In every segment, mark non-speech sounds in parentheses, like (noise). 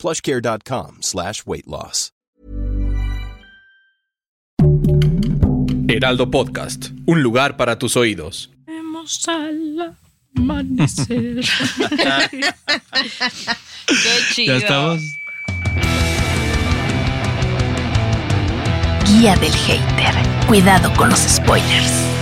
plushcare.com slash weight loss. Heraldo Podcast, un lugar para tus oídos. Vemos al amanecer. (laughs) Qué chido. Ya estamos. Guía del hater. Cuidado con los spoilers.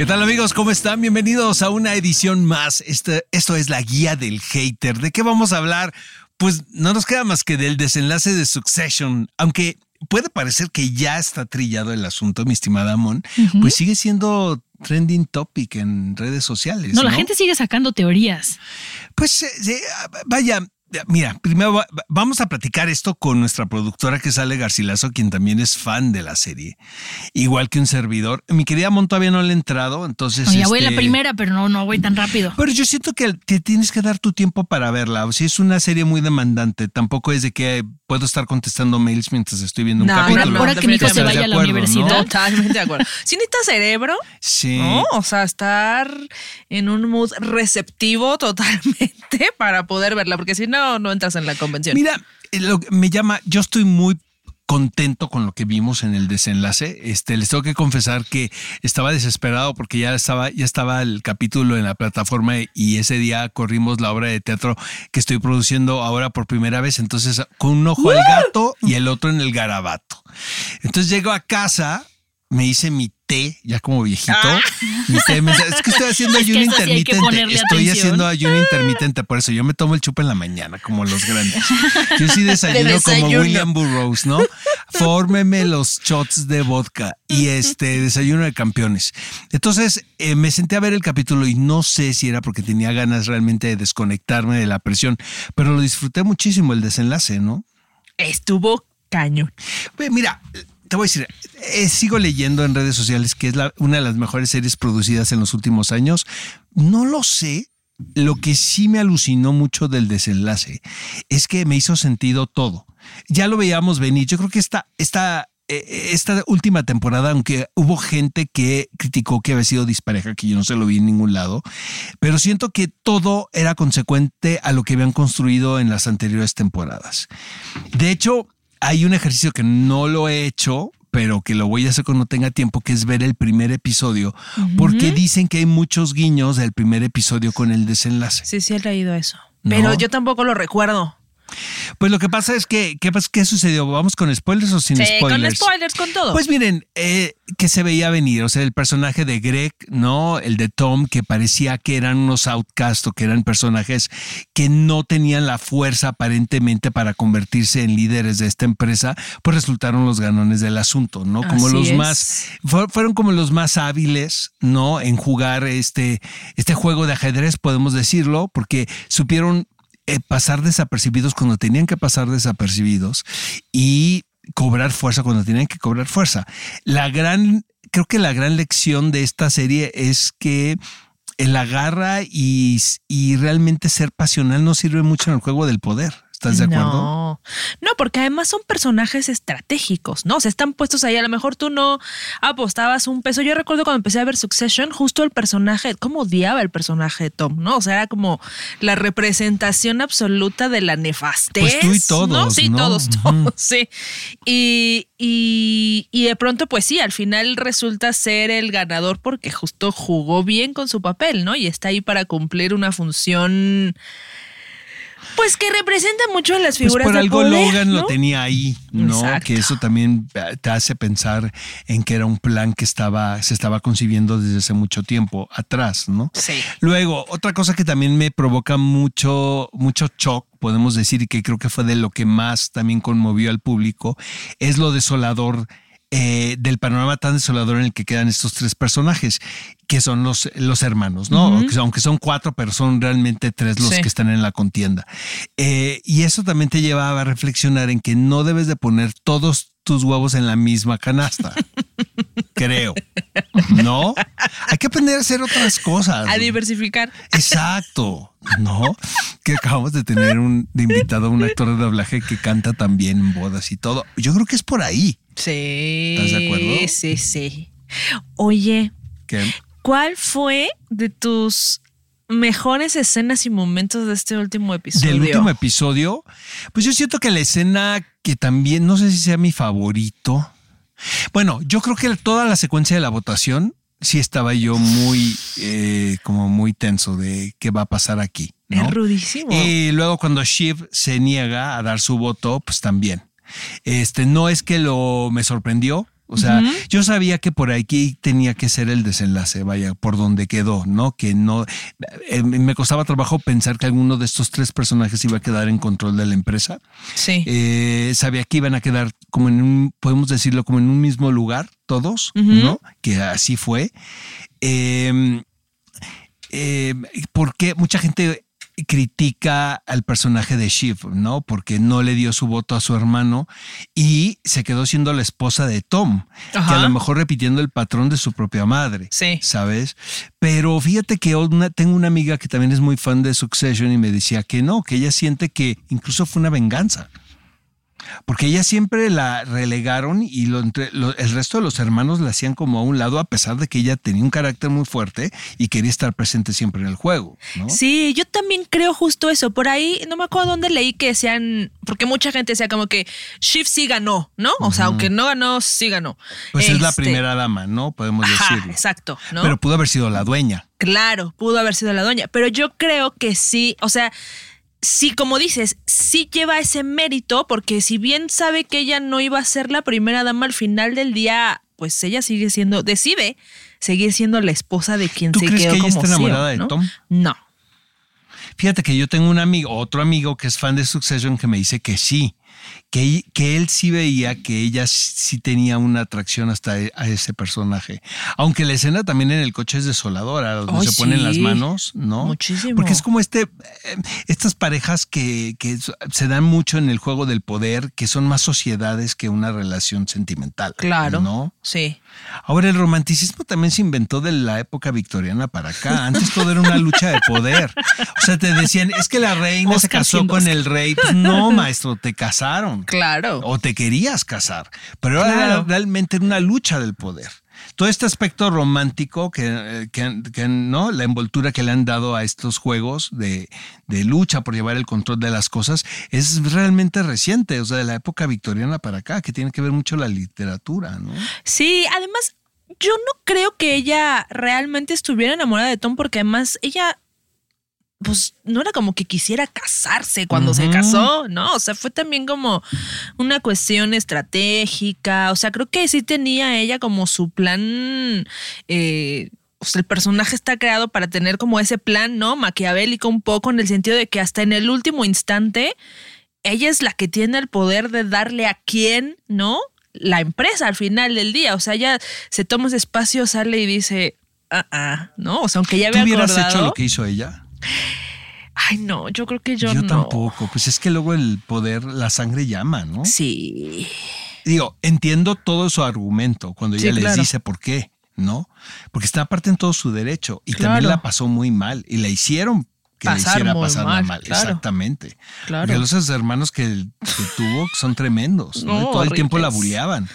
¿Qué tal amigos? ¿Cómo están? Bienvenidos a una edición más. Este, esto es la guía del hater. ¿De qué vamos a hablar? Pues no nos queda más que del desenlace de Succession, aunque puede parecer que ya está trillado el asunto, mi estimada Amon, pues sigue siendo trending topic en redes sociales. No, No, la gente sigue sacando teorías. Pues eh, eh, vaya, mira, primero va- vamos a platicar esto con nuestra productora que sale Garcilaso, quien también es fan de la serie, igual que un servidor. Mi querida Mon todavía no le ha entrado, entonces... No, ya voy a la este, primera, pero no, no voy tan rápido. Pero yo siento que te tienes que dar tu tiempo para verla. O sea, es una serie muy demandante. Tampoco es de que puedo estar contestando mails mientras estoy viendo un No, capítulo. ahora- ahora que mi hijo se ¿Estás de vaya a la acuerdo, no? universidad. Totalmente de acuerdo. Si necesitas cerebro, Sí. ¿no? O sea, estar en un mood receptivo totalmente (laughs) para poder verla, porque si no, no entras en la convención. Mira, eh, lo que me llama, yo estoy muy contento con lo que vimos en el desenlace. Este, les tengo que confesar que estaba desesperado porque ya estaba, ya estaba el capítulo en la plataforma y ese día corrimos la obra de teatro que estoy produciendo ahora por primera vez. Entonces, con un ojo al gato y el otro en el garabato. Entonces llego a casa, me hice mi té, ya como viejito. Me- es que estoy haciendo ayuno que intermitente. Estoy atención. haciendo ayuno intermitente, por eso yo me tomo el chupa en la mañana, como los grandes. Yo sí (laughs) desayuno, como desayuno. William Burroughs, ¿no? Fórmeme los shots de vodka y este desayuno de campeones. Entonces eh, me senté a ver el capítulo y no sé si era porque tenía ganas realmente de desconectarme de la presión, pero lo disfruté muchísimo el desenlace, ¿no? Estuvo cañón. Pues mira, te voy a decir, eh, sigo leyendo en redes sociales que es una de las mejores series producidas en los últimos años. No lo sé. Lo que sí me alucinó mucho del desenlace es que me hizo sentido todo. Ya lo veíamos venir. Yo creo que esta, esta, eh, esta última temporada, aunque hubo gente que criticó que había sido dispareja, que yo no se lo vi en ningún lado, pero siento que todo era consecuente a lo que habían construido en las anteriores temporadas. De hecho, hay un ejercicio que no lo he hecho, pero que lo voy a hacer cuando tenga tiempo, que es ver el primer episodio, porque dicen que hay muchos guiños del primer episodio con el desenlace. Sí, sí he leído eso. No. Pero yo tampoco lo recuerdo. Pues lo que pasa es que, ¿qué, qué sucedió? ¿Vamos con spoilers o sin Sí, spoilers? con spoilers, con todo. Pues miren, eh, que se veía venir, o sea, el personaje de Greg, ¿no? El de Tom, que parecía que eran unos outcasts o que eran personajes que no tenían la fuerza aparentemente para convertirse en líderes de esta empresa, pues resultaron los ganones del asunto, ¿no? Como Así los es. más, fue- fueron como los más hábiles, ¿no? En jugar este, este juego de ajedrez, podemos decirlo, porque supieron pasar desapercibidos cuando tenían que pasar desapercibidos y cobrar fuerza cuando tenían que cobrar fuerza. La gran, creo que la gran lección de esta serie es que el agarra y, y realmente ser pasional no sirve mucho en el juego del poder. ¿Estás de acuerdo? No, no, porque además son personajes estratégicos, ¿no? O sea, están puestos ahí. A lo mejor tú no apostabas un peso. Yo recuerdo cuando empecé a ver Succession, justo el personaje, cómo odiaba el personaje de Tom, ¿no? O sea, era como la representación absoluta de la nefastez. Pues tú y todos, ¿no? Sí, ¿no? todos, todos, (laughs) sí. Y, y, y de pronto, pues sí, al final resulta ser el ganador porque justo jugó bien con su papel, ¿no? Y está ahí para cumplir una función. Pues que representa mucho a las Pues figuras por de algo poder, Logan ¿no? lo tenía ahí, ¿no? Exacto. Que eso también eh, te hace pensar en que era un plan que estaba, se estaba concibiendo desde hace mucho tiempo atrás, ¿no? Sí. Luego, otra cosa que también me provoca mucho, mucho shock, podemos decir, y que creo que fue de lo que más también conmovió al público, es lo desolador eh, del panorama tan desolador en el que quedan estos tres personajes, que son los, los hermanos, ¿no? Aunque son- Aunque son cuatro, pero son realmente tres los Sí. que están en la contienda. Eh, y eso también te lleva a reflexionar en que no debes de poner todos tus huevos en la misma canasta. (laughs) Creo. ¿No? Hay que aprender a hacer otras cosas. A diversificar. Exacto, ¿no? Que acabamos de tener un de invitado a un actor de doblaje que canta también en bodas y todo. Yo creo que es por ahí. Sí. ¿Estás de acuerdo? Sí, sí. Oye, Que ¿cuál fue de tus mejores escenas y momentos de este último episodio? del último episodio, pues yo siento que la escena que también, no sé si sea mi favorito. Bueno, yo creo que toda la secuencia de la votación sí estaba yo muy, eh, como muy tenso de qué va a pasar aquí. ¿no? Es rudísimo. Y luego cuando Shiv se niega a dar su voto, pues también. Este no es que lo me sorprendió. O sea, yo sabía que por aquí tenía que ser el desenlace, vaya, por donde quedó, ¿no? Que no, eh, me costaba trabajo pensar que alguno de estos tres personajes iba a quedar en control de la empresa. sí. Eh, sabía que iban a quedar como en un, podemos decirlo, como en un mismo lugar, todos. ¿no? Que así fue. Eh, eh, porque mucha gente critica al personaje de Shiv, ¿no? Porque no le dio su voto a su hermano y se quedó siendo la esposa de Tom, que a lo mejor repitiendo el patrón de su propia madre. Sí. ¿Sabes? Pero fíjate que una- tengo una amiga que también es muy fan de Succession y me decía que no, que ella siente que incluso fue una venganza. Porque ella siempre la relegaron y lo entre- lo- el resto de los hermanos la hacían como a un lado, a pesar de que ella tenía un carácter muy fuerte y quería estar presente siempre en el juego. ¿no? Sí, yo también creo justo eso. Por ahí, no me acuerdo dónde leí que decían, porque mucha gente decía como que Shiv sí ganó, ¿no? O sea, aunque no ganó, sí ganó. Pues es la Este, primera dama, ¿no? Podemos Ajá, decirlo. exacto, ¿no? Pero pudo haber sido la dueña. Claro, pudo haber sido la doña, pero yo creo que sí, o sea, sí, como dices, sí lleva ese mérito, porque si bien sabe que ella no iba a ser la primera dama al final del día, pues ella sigue siendo, decide seguir siendo la esposa de quien ¿Tú se crees quedó que ella como está enamorada CEO, de ¿no? Tom? No. Fíjate que yo tengo un amigo, otro amigo que es fan de Succession que me dice que sí, que, que él sí veía que ella sí tenía una atracción hasta e- a ese personaje. Aunque la escena también en el coche es desoladora, donde se ponen las manos, ¿no? Muchísimo. Porque es como este, eh, estas parejas que, que se dan mucho en el juego del poder, que son más sociedades que una relación sentimental. Claro. ¿No? Sí. Ahora, el romanticismo también se inventó de la época victoriana para acá. Antes todo era una lucha de poder. O sea, te decían, es que la reina se casó con Oscar. el rey. Pues no, maestro, te casaron. Claro. O te querías casar. Pero Claro. era realmente una lucha del poder. Todo este aspecto romántico que, eh, que- que, no, la envoltura que le han dado a estos juegos de, de lucha por llevar el control de las cosas es realmente reciente, o sea, de la época victoriana para acá, que tiene que ver mucho la literatura, ¿no? Sí, además, yo no creo que ella realmente estuviera enamorada de Tom, porque además ella, pues, no era como que quisiera casarse cuando se casó, ¿no? O sea, fue también como una cuestión estratégica. O sea, creo que sí tenía ella como su plan. eh, o sea, el personaje está creado para tener como ese plan, ¿no? Maquiavélico un poco, en el sentido de que hasta en el último instante ella es la que tiene el poder de darle a quién, ¿no? La empresa al final del día. O sea, ella se toma ese espacio, sale y dice, ah, ah, ¿no? O sea, aunque ya ¿Tú había hubieras acordado. hecho lo que hizo ella? Ay, no, yo creo que yo, Yo, no. tampoco. Pues es que luego el poder, la sangre llama, ¿no? Sí. Digo, entiendo todo su argumento cuando Sí, ella les claro. dice por qué, ¿no? Porque está aparte en todo su derecho y Claro. también la pasó muy mal y la hicieron que le Pasar hiciera muy pasar mal, mal. claro. Exactamente. Claro. Porque los hermanos que, que tuvo son tremendos, ¿no? No, Y todo el tiempo la bulleaban.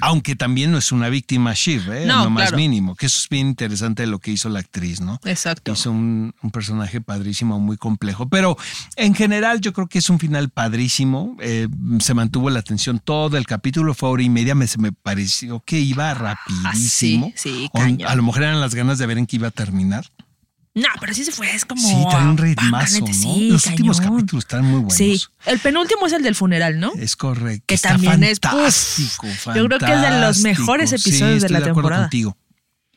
Aunque también no es una víctima Shiv, ¿eh? No, No, más claro. mínimo. Que eso es bien interesante lo que hizo la actriz, ¿no? Exacto. Hizo un, un personaje padrísimo, muy complejo. Pero en general yo creo que es un final padrísimo. Eh, se mantuvo la atención todo el capítulo, fue hora y media. Me, se me pareció que iba rapidísimo. Ah, sí, sí, O a lo mejor eran las ganas de ver en qué iba a terminar. No, pero sí se fue, es como. Sí, trae un ah, ritmazo, ¿no? sí, Los últimos capítulos están muy buenos. Sí, el penúltimo es el del funeral, ¿no? Es correcto. Que Está también es, fantástico, yo creo que es de los mejores episodios Sí, de la estoy acuerdo contigo.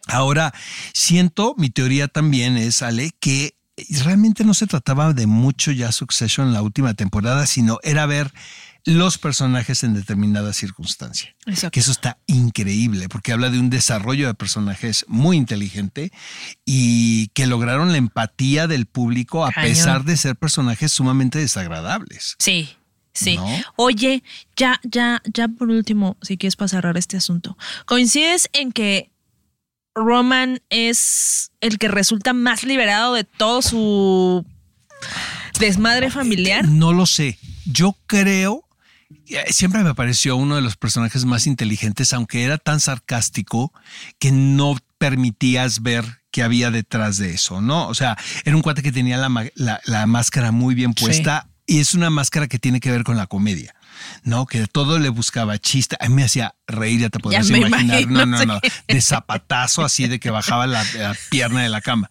Ahora, siento, mi teoría también es, Ale, que realmente no se trataba de mucho ya Succession en la última temporada, sino era ver los personajes en determinada circunstancia. Exacto. Que eso está increíble porque habla de un desarrollo de personajes muy inteligente y que lograron la empatía del público a Cañón. pesar de ser personajes sumamente desagradables. Sí, sí. ¿No? Oye, ya, ya, ya por último, si quieres para cerrar este asunto, ¿coincides en que Roman es el que resulta más liberado de todo su desmadre familiar? No lo sé. Yo creo, siempre me pareció uno de los personajes más inteligentes, aunque era tan sarcástico que no permitías ver qué había detrás de eso, ¿no? O sea, era un cuate que tenía la, la- la máscara muy bien puesta y es una máscara que tiene que ver con la comedia. No, que todo le buscaba chiste. A mí me hacía reír, ya te podrás me imaginar. imagino, no, no, no. De zapatazo, así de que bajaba la, la pierna de la cama.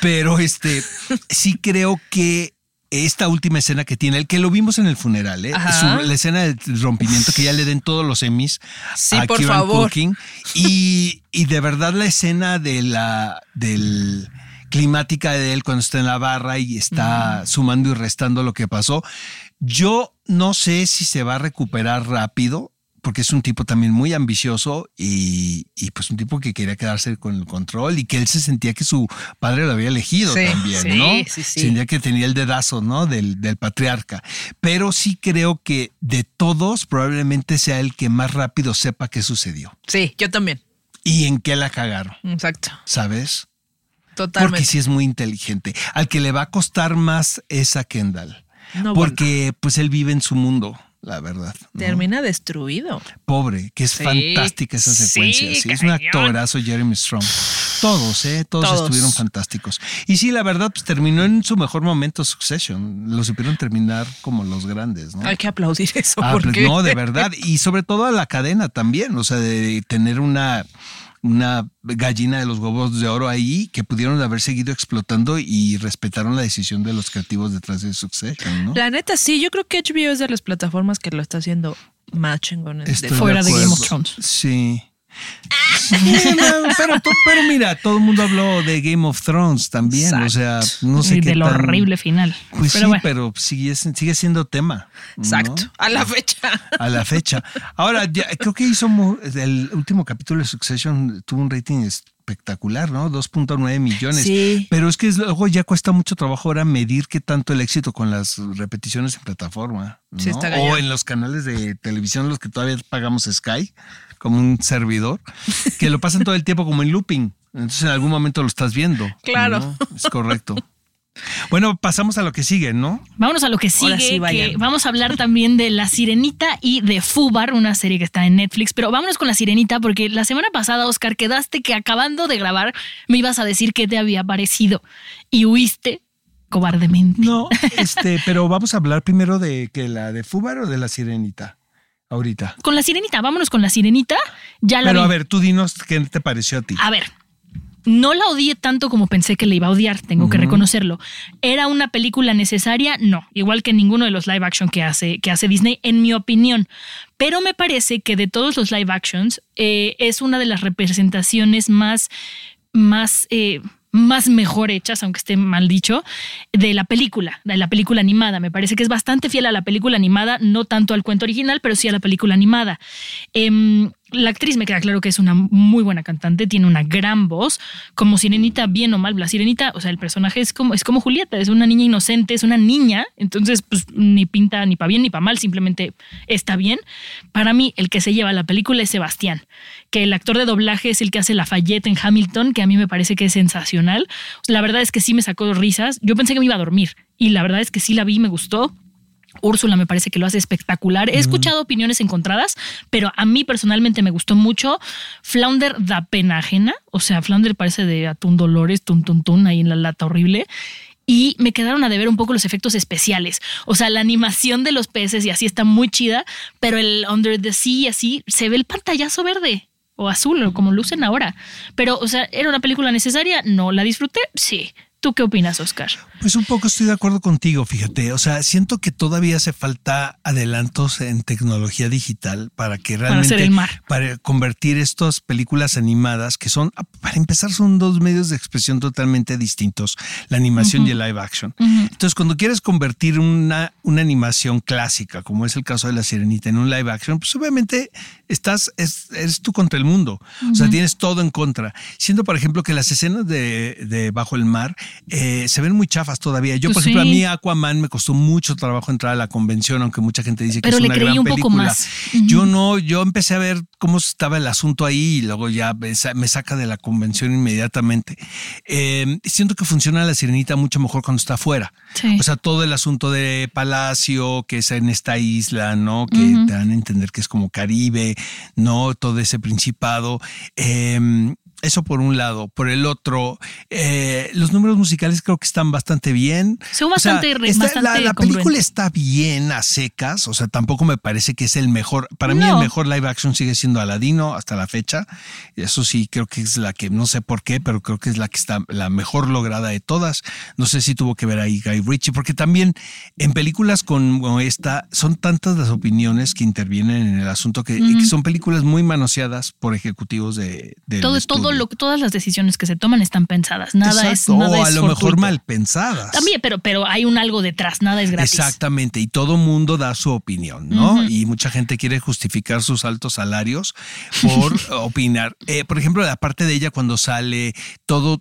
Pero este, sí creo que esta última escena que tiene, el que lo vimos en el funeral, ¿eh? Su- la escena del rompimiento, que ya le den todos los Emmys Sí, a por Kieran favor. Culkin. Y, y de verdad la escena de la del climática de él cuando está en la barra y está Mm. sumando y restando lo que pasó. Yo no sé si se va a recuperar rápido, porque es un tipo también muy ambicioso y, y pues un tipo que quería quedarse con el control y que él se sentía que su padre lo había elegido Sí, también, sí, ¿no? sí, sí. Sentía que tenía el dedazo, ¿no? Del, del patriarca. Pero sí creo que de todos probablemente sea el que más rápido sepa qué sucedió Sí, yo también. y en qué la cagaron, Exacto. ¿sabes? Totalmente. Porque sí es muy inteligente. Al que le va a costar más es a Kendall. No, porque pues él vive en su mundo, la verdad. ¿no? Termina destruido. Pobre, que es Sí, fantástica esa secuencia. Sí, es un actorazo Jeremy Strong. Todos, ¿eh? Todos, Todos. estuvieron fantásticos. Y sí, la verdad, pues terminó en su mejor momento Succession. Lo supieron terminar como los grandes, ¿no? Hay que aplaudir eso. Ah, pues porque no, de verdad. Y sobre todo a la cadena también. O sea, de tener una, una gallina de los huevos de oro ahí que pudieron haber seguido explotando y respetaron la decisión de los creativos detrás de Succession, ¿no? La neta, sí, yo creo que HBO es de las plataformas que lo está haciendo más chingón. de- Fuera de Game of. Thrones. Sí. Sí, no, pero, mira, todo el mundo habló de Game of Thrones también. O sea, no sé y qué del tan- horrible final. Pues pero sí, bueno, pero sigue, sigue siendo tema. ¿no? Exacto. A la fecha. a la fecha. Ahora, ya, creo que hizo el último capítulo de Succession tuvo un rating espectacular, ¿no? 2.9 millones. Sí. Pero es que luego ya cuesta mucho trabajo ahora medir qué tanto el éxito con las repeticiones en plataforma. ¿no? Sí, está o en los canales de televisión, los que todavía pagamos Sky, como un servidor, que lo pasan todo el tiempo como en looping. Entonces en algún momento lo estás viendo. Claro. ¿no? Es correcto. Bueno, pasamos a lo que sigue, ¿no? vámonos a lo que Ahora sigue. sí, que vamos a hablar también de La Sirenita y de Fubar, una serie que está en Netflix. Pero vámonos con La Sirenita, porque la semana pasada, Oscar, quedaste que acabando de grabar me ibas a decir qué te había parecido y huiste cobardemente. No, este, (laughs) pero vamos a hablar primero de que la de Fúbar o de la Sirenita. Ahorita. Con La Sirenita, vámonos con La Sirenita. Ya la Pero vi. a ver, tú dinos qué te pareció a ti. A ver, no la odié tanto como pensé que la iba a odiar, tengo que reconocerlo. ¿Era una película necesaria? No, igual que ninguno de los live action que hace, que hace Disney, en mi opinión. Pero me parece que de todos los live actions eh, es una de las representaciones más, más, eh, más mejor hechas, aunque esté mal dicho, de la película, de la película animada. Me parece que es bastante fiel a la película animada, no tanto al cuento original, pero sí a la película animada. Em, la actriz me queda claro que es una muy buena cantante, tiene una gran voz, como Sirenita, bien o mal, la Sirenita, o sea, el personaje es como, es como Julieta, es una niña inocente, es una niña, entonces pues ni pinta ni para bien ni para mal, simplemente está bien. Para mí, el que se lleva la película es Sebastián, que el actor de doblaje es el que hace Lafayette en Hamilton, que a mí me parece que es sensacional. La verdad es que sí me sacó risas, yo pensé que me iba a dormir y la verdad es que sí la vi, me gustó. Úrsula me parece que lo hace espectacular. He escuchado opiniones encontradas, pero a mí personalmente me gustó mucho. Flounder da pena ajena, o sea, Flounder parece de atún Dolores, tun tun tun ahí en la lata horrible. Y me quedaron a deber un poco los efectos especiales. O sea, la animación de los peces y así está muy chida, pero el Under the Sea y así se ve el pantallazo verde o azul, o como lucen ahora. Pero, o sea, ¿era una película necesaria? No. ¿La disfruté? Sí. ¿Tú qué opinas, Oscar? Pues un poco estoy de acuerdo contigo, fíjate. O sea, siento que todavía hace falta adelantos en tecnología digital para que realmente. hacer el mar. Para convertir estas películas animadas, que son, para empezar, son dos medios de expresión totalmente distintos: la animación y el live action. Entonces, cuando quieres convertir una, una animación clásica, como es el caso de La Sirenita, en un live action, pues obviamente estás, es, eres tú contra el mundo. O sea, tienes todo en contra. Siendo, por ejemplo, que las escenas de, de Bajo el Mar eh, se ven muy chafas todavía. Yo, por Pues ejemplo, a mí Aquaman me costó mucho trabajo entrar a la convención, aunque mucha gente dice que Pero es una gran un poco película. Yo no, yo empecé a ver cómo estaba el asunto ahí y luego ya me sa- me saca de la convención inmediatamente. Eh, siento que funciona la sirenita mucho mejor cuando está afuera. Sí. O sea, todo el asunto de Palacio, que es en esta isla, ¿no? Que te dan a entender que es como Caribe, ¿no? Todo ese principado. Eh, eso por un lado. Por el otro, eh, los números musicales creo que están bastante bien. Son O sea, bastante está- bastante la, la película está bien a secas, o sea, tampoco me parece que es el mejor. Para mí el mejor live action sigue siendo Aladino hasta la fecha. Eso sí, creo que es la que, no sé por qué, pero creo que es la que está la mejor lograda de todas. No sé si tuvo que ver ahí Guy Ritchie, porque también en películas como esta son tantas las opiniones que intervienen en el asunto que, que son películas muy manoseadas por ejecutivos de, todo, todo estudio. lo, todas las decisiones que se toman están pensadas. Nada es nada o a es lo mejor fortuito. mal pensadas. También, pero, pero hay un algo detrás, nada es gratis. Exactamente, y todo mundo da su opinión, ¿no? Y mucha gente quiere justificar sus altos salarios por (laughs) opinar. Eh, por ejemplo, la parte de ella cuando sale, todo,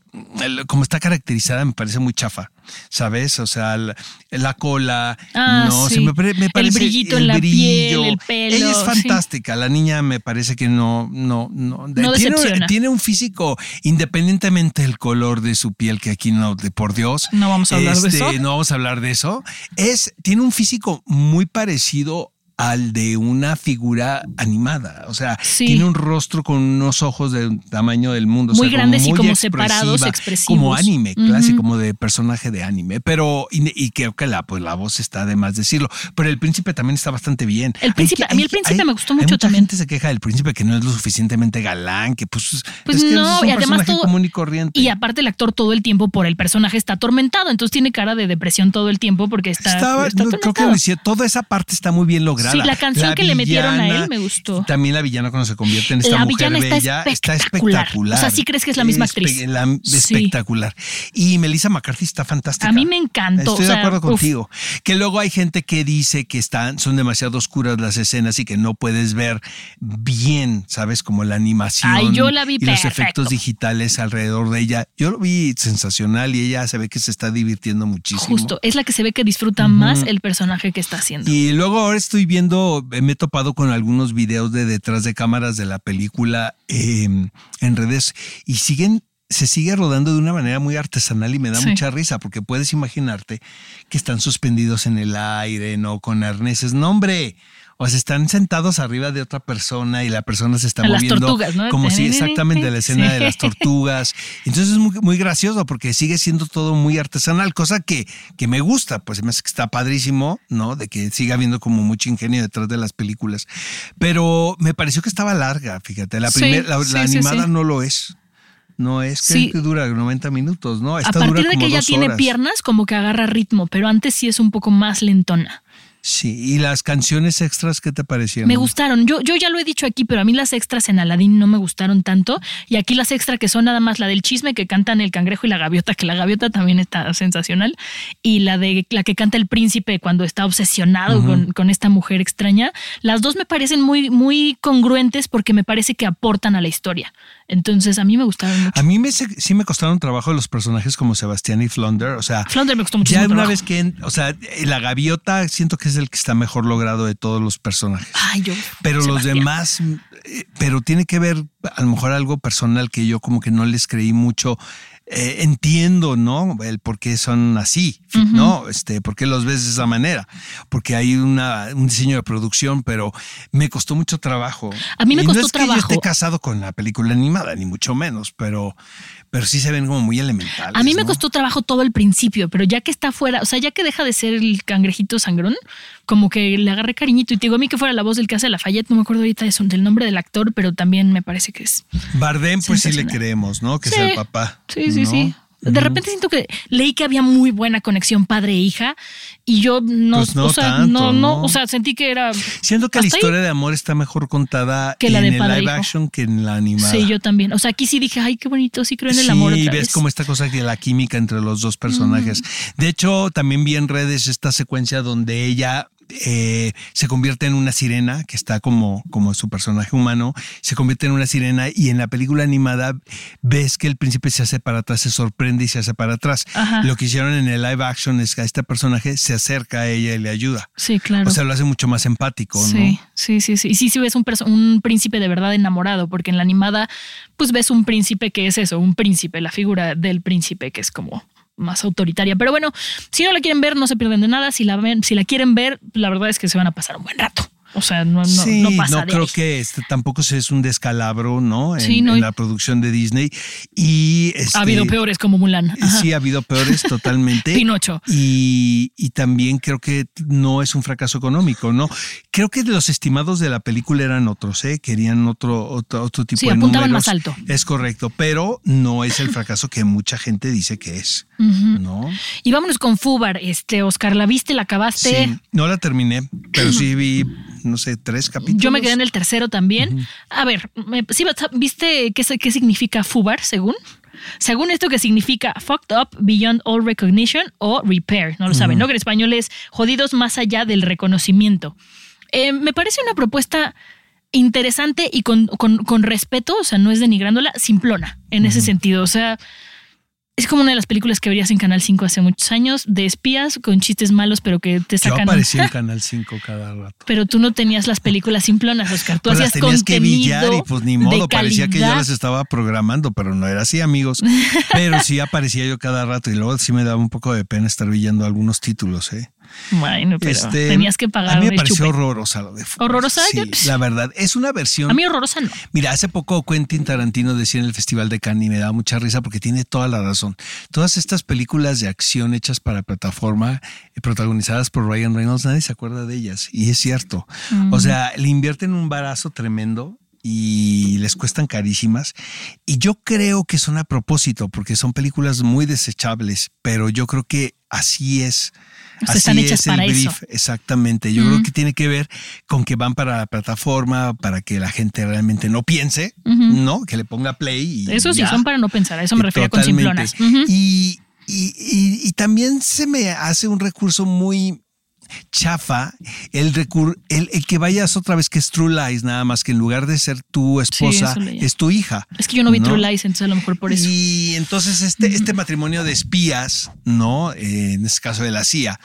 como está caracterizada, me parece muy chafa, ¿sabes? O sea, la, la cola, Ah, no, sí. se me, pare- me El parece brillito en la piel, el pelo, Ella es sí. fantástica, la niña me parece que no, no, no, No tiene, decepciona. tiene un físico, independientemente del color de su piel, que aquí no, de por Dios. No vamos a hablar de Este, eso. No vamos a hablar de eso. Es, tiene un físico muy parecido al de una figura animada. O sea, Sí. tiene un rostro con unos ojos del tamaño del mundo. o Muy sea, grandes y como expresiva, separados, expresivos. Como anime, Ujú. clásico, como de personaje de anime. Pero, y, y creo que la, pues, la voz está de más decirlo. Pero el príncipe también está bastante bien. El Hay príncipe- a mí el hay- príncipe hay- me gustó hay mucho mucha también. gente se queja del príncipe que no es lo suficientemente galán, que pues, Pues es que no, es un y además personaje todo- común y corriente. Y aparte el actor todo el tiempo por el personaje está atormentado, entonces tiene cara de depresión todo el tiempo porque está, Estaba, está no, creo que lo hicieron- toda esa parte está muy bien lograda. Sí, la canción que le metieron a él villana- me gustó. También la villana cuando se convierte en esta La mujer villana está bella está espectacular. espectacular. O sea, sí crees que es la misma Espe- actriz. la- Sí. espectacular. Y Melissa McCarthy está fantástica. A mí me encantó, Estoy o de sea, acuerdo uf. contigo. Que luego hay gente que dice que están, son demasiado oscuras las escenas y que no puedes ver bien, ¿sabes? Como la animación Ay, yo la vi y los perfecto. efectos digitales alrededor de ella. Yo lo vi sensacional y ella se ve que se está divirtiendo muchísimo. Justo, es la que se ve que disfruta más el personaje que está haciendo. Y luego ahora estoy viendo, me he topado con algunos videos de detrás de cámaras de la película eh, en redes y siguen, se sigue rodando de una manera muy artesanal y me da Sí. mucha risa porque puedes imaginarte que están suspendidos en el aire, ¿no? Con arneses. No, hombre. O sea, están sentados arriba de otra persona y la persona se está A las moviendo tortugas, ¿no? como si (laughs) exactamente la escena de las tortugas. Entonces es muy, muy gracioso porque sigue siendo todo muy artesanal, cosa que, que me gusta, pues me hace que está padrísimo, ¿no? De que siga habiendo como mucho ingenio detrás de las películas. Pero me pareció que estaba larga, fíjate. La, Sí, primer- la, sí, la sí, animada no lo es. No es que, Sí. que dura 90 minutos, ¿no? A Esta dura partir de como que ya tiene piernas, como que agarra ritmo, pero antes sí es un poco más lentona. Sí, y las canciones extras, ¿qué te parecieron? Me gustaron. Yo, yo ya lo he dicho aquí, pero a mí las extras en Aladdin no me gustaron tanto. Y aquí las extras que son nada más la del chisme que cantan el cangrejo y la gaviota, que la gaviota también está sensacional. Y la de la que canta el príncipe cuando está obsesionado con, con esta mujer extraña. Las dos me parecen muy, muy congruentes porque me parece que aportan a la historia. Entonces a mí me gustaron mucho. A mí me, sí me costaron trabajo los personajes como Sebastián y Flounder, o sea, Flounder me gustó muchísimo. ya una trabajo. vez que, o sea, la gaviota siento que es el que está mejor logrado de todos los personajes. Ay, yo. Pero los demás, eh, pero tiene que ver a lo mejor algo personal que yo como que no les creí mucho. Eh, entiendo, ¿no? El por qué son así, ¿no? Este, por qué los ves de esa manera. Porque hay una, un diseño de producción, pero me costó mucho trabajo. A mí me Y costó no es que trabajo. yo esté casado con la película animada, ni mucho menos, pero, pero sí se ven como muy elementales. A mí me ¿no? costó trabajo todo el principio, pero ya que está fuera, o sea, ya que deja de ser el cangrejito sangrón, como que le agarré cariñito y te digo a mí que fuera la voz del que hace Lafayette, no me acuerdo ahorita del nombre del actor, pero también me parece que es. Bardem, pues sí le creemos, ¿no? Que Sí, sea el papá. Sí, sí, ¿no? sí. De repente siento que leí que había muy buena conexión padre-hija y yo no, Pues no o sea, tanto, no, no, ¿no? o sea, sentí que era. Siento que la historia de amor está mejor contada Que la en de el padre live hijo. action que en la animada. Sí, yo también. O sea, aquí sí dije, ay, qué bonito, sí creo en el sí, amor. Otra ves vez. como esta cosa que la química entre los dos personajes. De hecho, también vi en redes esta secuencia donde ella eh, se convierte en una sirena, que está como, como su personaje humano, se convierte en una sirena y en la película animada ves que el príncipe se hace para atrás, se sorprende y se hace para atrás. Ajá. Lo que hicieron en el live action es que a este personaje se acerca a ella y le ayuda. Sí, claro. O sea, lo hace mucho más empático, Sí, ¿no? sí, sí, sí. Y sí, sí ves un, un príncipe de verdad enamorado, porque en la animada, pues ves un príncipe que es eso, un príncipe, la figura del príncipe que es como más autoritaria. Pero bueno, si no la quieren ver, no se pierden de nada. Si la ven, si la quieren ver, la verdad es que se van a pasar un buen rato. O sea, no, no, sí, no pasa de creo ahí. que este tampoco es un descalabro, ¿no? En, Sí, no, en y- la producción de Disney. Y este, Ha habido peores como Mulan. Ajá. Sí, ha habido peores totalmente. Pinocho. Y, y también creo que no es un fracaso económico, ¿no? Creo que los estimados de la película eran otros, ¿eh? Querían otro, otro, otro tipo Sí, de apuntaban números. más alto. Es correcto, pero no es el fracaso que mucha gente dice que es. ¿no? Y vámonos con Fubar. Este, Oscar, ¿la viste? ¿La acabaste? Sí, no la terminé, pero sí vi, no sé, tres capítulos. Yo me quedé en el tercero también. A ver, ¿sí, ¿viste qué, qué significa FUBAR según? Según esto que significa fucked up beyond all recognition o repair, no lo saben, ¿no? Que en español es jodidos más allá del reconocimiento. Eh, me parece una propuesta interesante y con, con- con respeto, o sea, no es denigrándola, simplona en ese sentido. O sea, es como una de las películas que verías en Canal 5 hace muchos años, de espías con chistes malos, pero que te Yo sacan. aparecía en (laughs) Canal 5 cada rato. Pero tú no tenías las películas simplonas, Oscar. Tú Pues las hacías tenías que billar y pues ni modo, parecía que yo las estaba programando, pero no era así, amigos. (laughs) Pero sí aparecía yo cada rato y luego sí me daba un poco de pena estar villando algunos títulos, ¿eh? Bueno, pero Este, tenías que pagar A mí me pareció chupe. horrorosa lo de Fubar. ¿Horrorosa? Sí, la verdad, es una versión. A mí horrorosa no. Mira, hace poco Quentin Tarantino decía en el Festival de Cannes y me daba mucha risa porque tiene toda la razón. Todas estas películas de acción hechas para plataforma, eh, protagonizadas por Ryan Reynolds, nadie se acuerda de ellas. Y es cierto. O sea, le invierten un barazo tremendo y les cuestan carísimas. Y yo creo que son a propósito porque son películas muy desechables, pero yo creo que así es. O sea, Así están hechas es el para eso. brief, exactamente. Yo creo que tiene que ver con que van para la plataforma, para que la gente realmente no piense, ¿no? Que le ponga play. Y Eso sí, ya. son para no pensar. A eso me Y refería con totalmente. simplonas. Ujú. y, y- y- y también se me hace un recurso muy chafa el, recur el, el que vayas otra vez que es True Lies, nada más que en lugar de ser tu esposa, es tu hija. Es que yo no vi ¿no? True Lies, entonces a lo mejor por eso. Y entonces este, este matrimonio de espías, ¿no? Eh, en este caso de la CIA,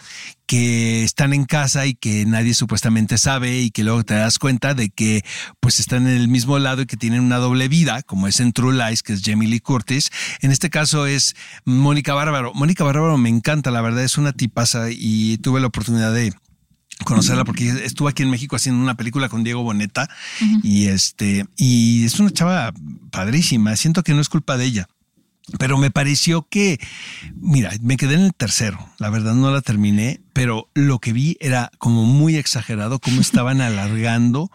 que están en casa y que nadie supuestamente sabe y que luego te das cuenta de que pues están en el mismo lado y que tienen una doble vida, como es en True Lies, que es Jamie Lee Curtis. En este caso es Mónica Bárbaro. Mónica Bárbaro me encanta, la verdad es una tipaza y tuve la oportunidad de conocerla porque estuvo aquí en México haciendo una película con Diego Boneta y este y es una chava padrísima. Siento que no es culpa de ella. Pero me pareció que, mira, me quedé en el tercero, la verdad no la terminé, pero lo que vi era como muy exagerado cómo (laughs) estaban alargando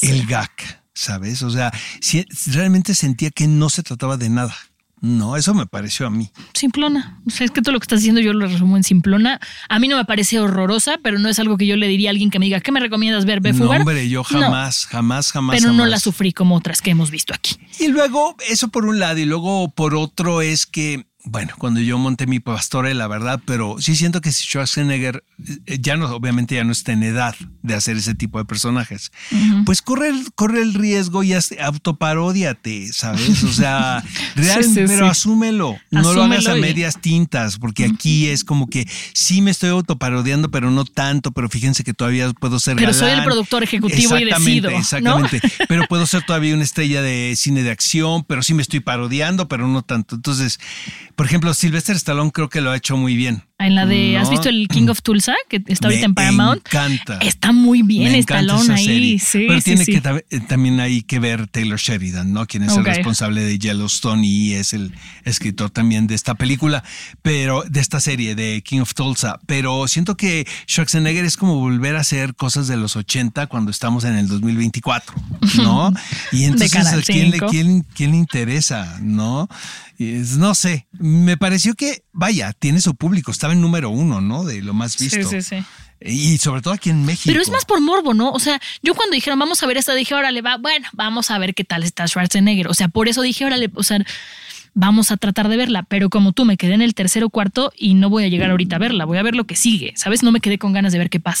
el gag, ¿sabes? O sea, si- realmente sentía que no se trataba de nada. No, eso me pareció a mí. Simplona. O sea, es que todo lo que estás diciendo yo lo resumo en simplona. A mí no me parece horrorosa, pero no es algo que yo le diría a alguien que me diga, ¿qué me recomiendas ver? ¿Ve No, hombre, yo No, jamás, jamás, jamás. pero no jamás. la sufrí como otras que hemos visto aquí. Y luego, eso por un lado, y luego por otro es que, bueno, cuando yo monté mi pastore, la verdad, pero sí siento que si Schwarzenegger ya no, obviamente ya no está en edad de hacer ese tipo de personajes, pues corre el, corre el riesgo y autoparódiate, ¿sabes? O sea, (laughs) real, Sí, sí, pero sí. asúmelo, no lo hagas a Asúmelo y- medias tintas, porque aquí es como que sí me estoy autoparodiando, pero no tanto, pero fíjense que todavía puedo ser Pero soy el galán. productor ejecutivo y Exactamente, decido, ¿no? Exactamente, pero puedo ser todavía una estrella de cine de acción, pero sí me estoy parodiando, pero no tanto. Entonces, por ejemplo, Sylvester Stallone creo que lo ha hecho muy bien. En la de, ¿has No. visto el King of Tulsa? Que está ahorita Me en Paramount. encanta. Está muy bien Me Stallone ahí. Sí, Pero sí, tiene sí. que eh, también hay que ver Taylor Sheridan, ¿no? Quien es el responsable de Yellowstone y es el escritor también de esta película, pero de esta serie de King of Tulsa. Pero siento que Schwarzenegger es como volver a hacer cosas de los 80 cuando estamos en el 2024, ¿no? (laughs) Y entonces Canal ¿a quién le, 5. quién- quién le interesa, no? No sé, me pareció que, vaya, tiene su público, estaba en número uno, ¿no? De lo más Sí, visto. sí, sí. Y sobre todo aquí en México. Pero es más por morbo, ¿no? O sea, yo cuando dijeron vamos a ver esta, dije, órale, va, bueno, vamos a ver qué tal está Schwarzenegger. O sea, por eso dije, órale, o sea, vamos a tratar de verla. Pero como tú me quedé en el tercer o cuarto y no voy a llegar ahorita a verla, voy a ver lo que sigue. ¿Sabes? No me quedé con ganas de ver qué pasa.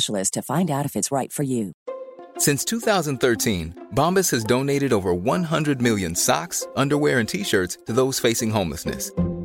to find out if it's right for you. Since 2013, Bombas has donated over 100 million socks, underwear, and t shirts to those facing homelessness.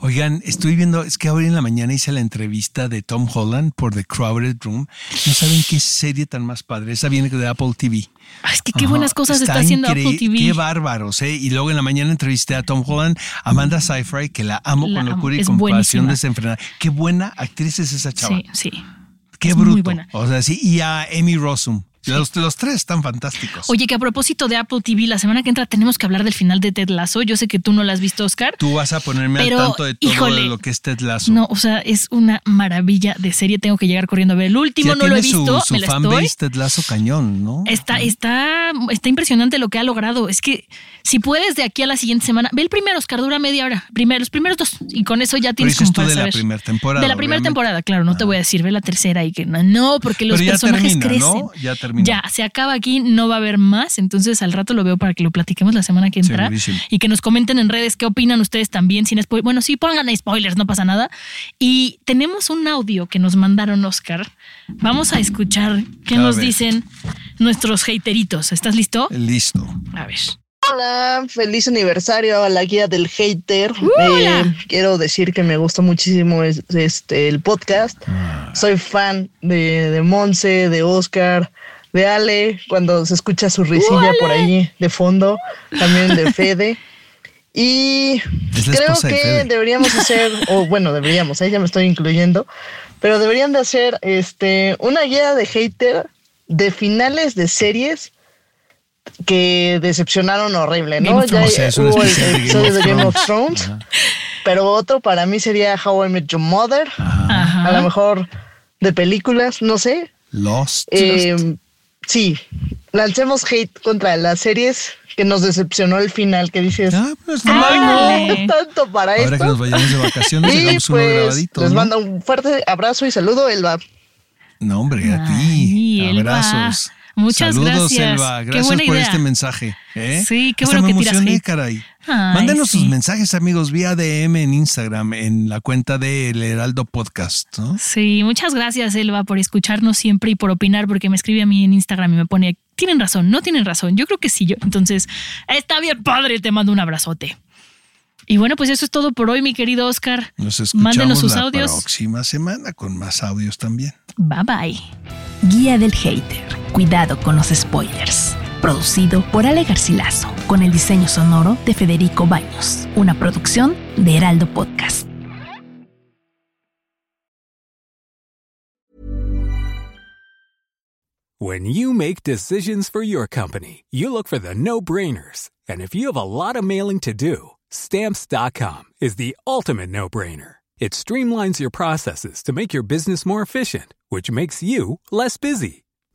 Oigan, estoy viendo, es que ahora en la mañana hice la entrevista de Tom Holland por The Crowded Room. No saben qué serie tan más padre. Esa viene de Apple TV. Ay, es que qué Ajá, buenas cosas está, haciendo increí- Apple TV. Qué bárbaros, ¿eh? Y luego en la mañana entrevisté a Tom Holland, Amanda Seyfried, que la amo La con amo, locura y compasión buenísima. desenfrenada. Qué buena actriz es esa chava. Sí, sí. Qué es bruto. muy buena. O sea, sí. Y a Amy Rossum. Los, los tres están fantásticos. Oye, que a propósito de Apple TV, la semana que entra tenemos que hablar del final de Ted Lasso. Yo sé que tú no la has visto, Oscar. Tú vas a ponerme Pero, al tanto de todo híjole, lo que es Ted Lasso. No, o sea, es una maravilla de serie. Tengo que llegar corriendo a ver el último. Ya no lo he tiene su- visto. Su, me la fanbase estoy. Ted Lasso cañón, ¿no? Está, está, está impresionante lo que ha logrado. Es que si puedes de aquí a la siguiente semana, ve el primero, Oscar, dura media hora. Primero, los primeros dos. Y con eso ya Pero tienes dices como tú para de la primera temporada. De la primera temporada, claro, no te voy a decir, ve la tercera y que no, no, porque los Pero ya personajes termina, crecen. ¿no? Ya termina. Ya, se acaba aquí, no va a haber más, entonces al rato lo veo para que lo platiquemos la semana que entra Segurísimo. y que nos comenten en redes qué opinan ustedes también sin spoilers. Bueno, sí, pongan spoilers, no pasa nada. Y tenemos un audio que nos mandaron Oscar. Vamos a escuchar qué A nos ver. dicen nuestros hateritos. ¿Estás listo? Listo. A ver. Hola, feliz aniversario a la guía del hater. Hola. Eh, quiero decir que me gustó muchísimo es- este el podcast. Ah. Soy fan de, de Monse, de Oscar, de Ale, cuando se escucha su risilla por ahí de fondo, también de Fede. Y creo de que deberíamos hacer, o bueno, deberíamos, ahí ya me estoy incluyendo, pero deberían de hacer este una guía de hater de finales de series que decepcionaron horrible, ¿no? Game of Ya O sea, hubo de Game episodio of de Game of Thrones. Pero otro para mí sería How I Met Your Mother, Ajá. a lo mejor de películas, no sé. Lost. Eh, sí, lancemos hate contra las series que nos decepcionó el final, que dices, Ah, pues no, no tanto para Ahora que esto. nos vayamos de vacaciones, (laughs) Y hagamos uno pues grabadito. les ¿no? mando un fuerte abrazo y saludo, Elba. No, hombre, a ti. Elba. Abrazos. Muchas Saludos, gracias. Elba. Qué Gracias buena por idea. este mensaje. ¿eh? Sí, qué Hasta bueno me que tiras emocioné, hate. caray. Ay, Mándenos sus mensajes, amigos, vía DM en Instagram, en la cuenta del Heraldo Podcast. ¿no? Sí, muchas gracias, Elba, por escucharnos siempre y por opinar, porque me escribe a mí en Instagram y me pone, tienen razón, no tienen razón. Yo creo que sí, yo. Entonces, está bien, padre, te mando un abrazote. Y bueno, pues eso es todo por hoy, mi querido Oscar. Nos escuchamos Mándenos sus la audios. próxima semana con más audios también. Bye bye. Guía del Hater. Cuidado con los spoilers. Producido por Ale Garcilaso, con el diseño sonoro de Federico Baños, una producción de Heraldo Podcast. When you make decisions for your company, you look for the no-brainers. And if you have a lot of mailing to do, stamps.com is the ultimate no-brainer. It streamlines your processes to make your business more efficient, which makes you less busy.